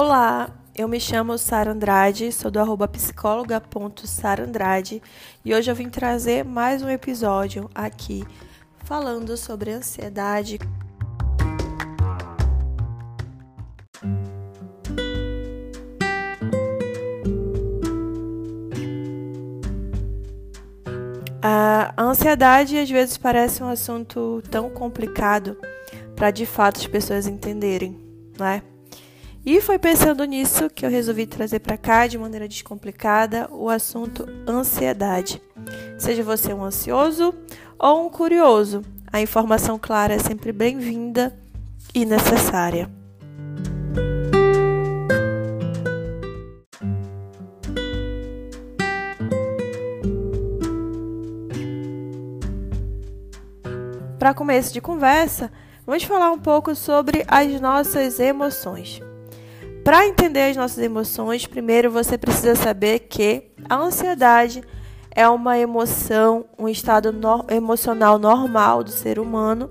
Olá, eu me chamo Sara Andrade, sou do arroba psicóloga.sarandrade e hoje eu vim trazer mais um episódio aqui falando sobre ansiedade. A ansiedade às vezes parece um assunto tão complicado para de fato as pessoas entenderem, né? E foi pensando nisso que eu resolvi trazer para cá de maneira descomplicada o assunto ansiedade. Seja você um ansioso ou um curioso, a informação clara é sempre bem-vinda e necessária. Para começo de conversa, vamos falar um pouco sobre as nossas emoções. Para entender as nossas emoções, primeiro você precisa saber que a ansiedade é uma emoção, um estado no emocional normal do ser humano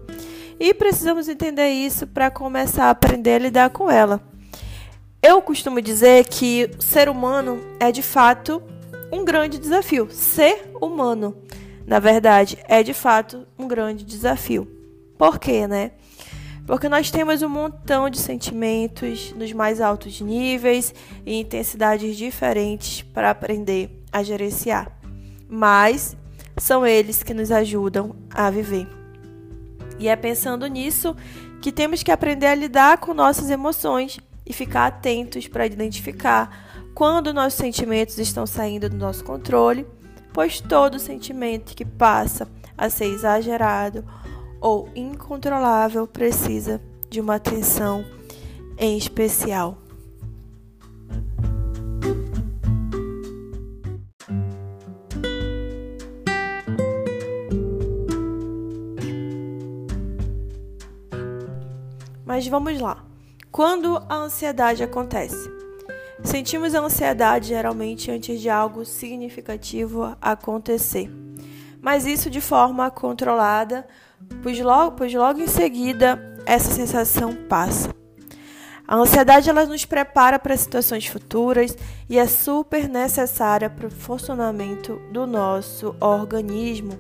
e precisamos entender isso para começar a aprender a lidar com ela. Eu costumo dizer que ser humano é de fato um grande desafio. Ser humano, na verdade, é de fato um grande desafio. Por quê, né? Porque nós temos um montão de sentimentos nos mais altos níveis e intensidades diferentes para aprender a gerenciar. Mas são eles que nos ajudam a viver. E é pensando nisso que temos que aprender a lidar com nossas emoções e ficar atentos para identificar quando nossos sentimentos estão saindo do nosso controle, pois todo sentimento que passa a ser exagerado ou incontrolável precisa de uma atenção em especial. Mas vamos lá. Quando a ansiedade acontece? Sentimos a ansiedade geralmente antes de algo significativo acontecer, mas isso de forma controlada pois logo, pois logo em seguida essa sensação passa. A ansiedade ela nos prepara para situações futuras e é super necessária para o funcionamento do nosso organismo,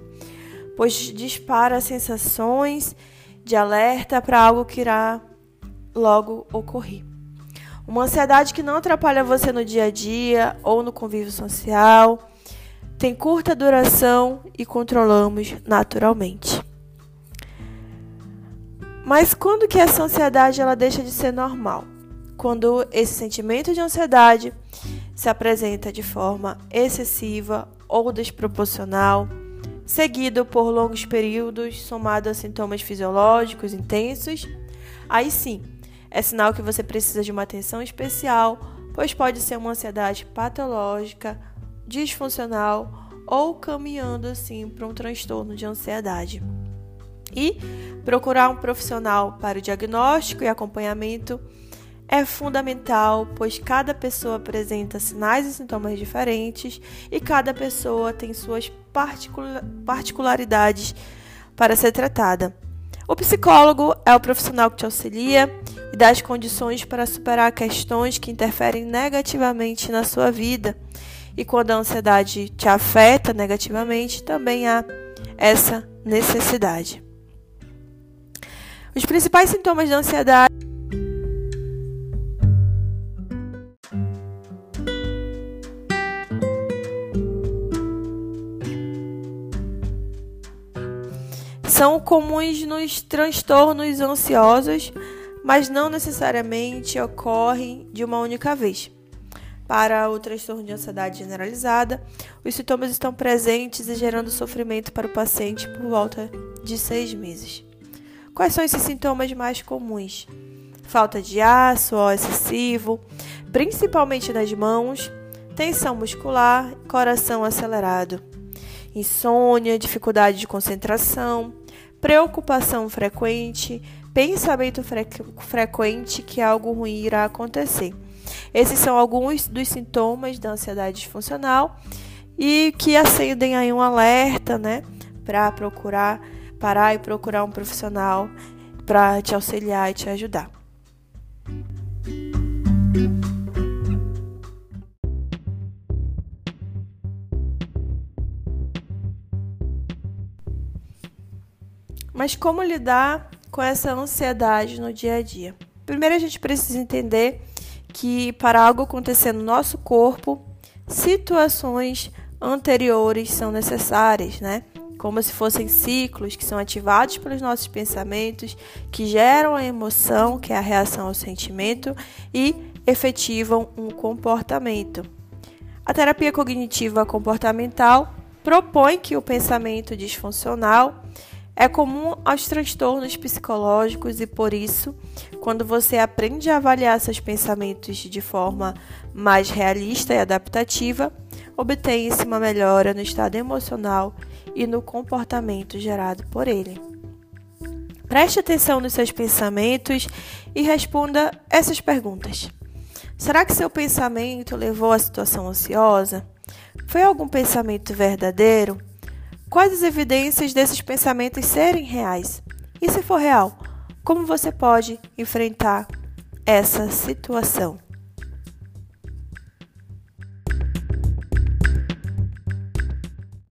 pois dispara sensações de alerta para algo que irá logo ocorrer. Uma ansiedade que não atrapalha você no dia a dia ou no convívio social, tem curta duração e controlamos naturalmente. Mas quando que essa ansiedade ela deixa de ser normal? Quando esse sentimento de ansiedade se apresenta de forma excessiva ou desproporcional, seguido por longos períodos, somado a sintomas fisiológicos intensos, aí sim, é sinal que você precisa de uma atenção especial, pois pode ser uma ansiedade patológica, disfuncional ou caminhando assim para um transtorno de ansiedade. E procurar um profissional para o diagnóstico e acompanhamento é fundamental, pois cada pessoa apresenta sinais e sintomas diferentes e cada pessoa tem suas particularidades para ser tratada. O psicólogo é o profissional que te auxilia e dá as condições para superar questões que interferem negativamente na sua vida. E quando a ansiedade te afeta negativamente, também há essa necessidade. Os principais sintomas da ansiedade são comuns nos transtornos ansiosos, mas não necessariamente ocorrem de uma única vez. Para o transtorno de ansiedade generalizada, os sintomas estão presentes e gerando sofrimento para o paciente por volta de seis meses. Quais são esses sintomas mais comuns? Falta de ar, suor excessivo, principalmente nas mãos, tensão muscular, coração acelerado, insônia, dificuldade de concentração, preocupação frequente, pensamento fre frequente que algo ruim irá acontecer. Esses são alguns dos sintomas da ansiedade disfuncional e que acendem aí um alerta, né, para procurar parar e procurar um profissional para te auxiliar e te ajudar. Mas como lidar com essa ansiedade no dia a dia? Primeiro a gente precisa entender que para algo acontecer no nosso corpo, situações anteriores são necessárias, né? Como se fossem ciclos que são ativados pelos nossos pensamentos, que geram a emoção, que é a reação ao sentimento, e efetivam um comportamento. A terapia cognitiva comportamental propõe que o pensamento disfuncional é comum aos transtornos psicológicos e por isso, quando você aprende a avaliar seus pensamentos de forma mais realista e adaptativa, obtém-se uma melhora no estado emocional e no comportamento gerado por ele. Preste atenção nos seus pensamentos e responda essas perguntas. Será que seu pensamento levou à situação ansiosa? Foi algum pensamento verdadeiro? Quais as evidências desses pensamentos serem reais? E se for real, como você pode enfrentar essa situação?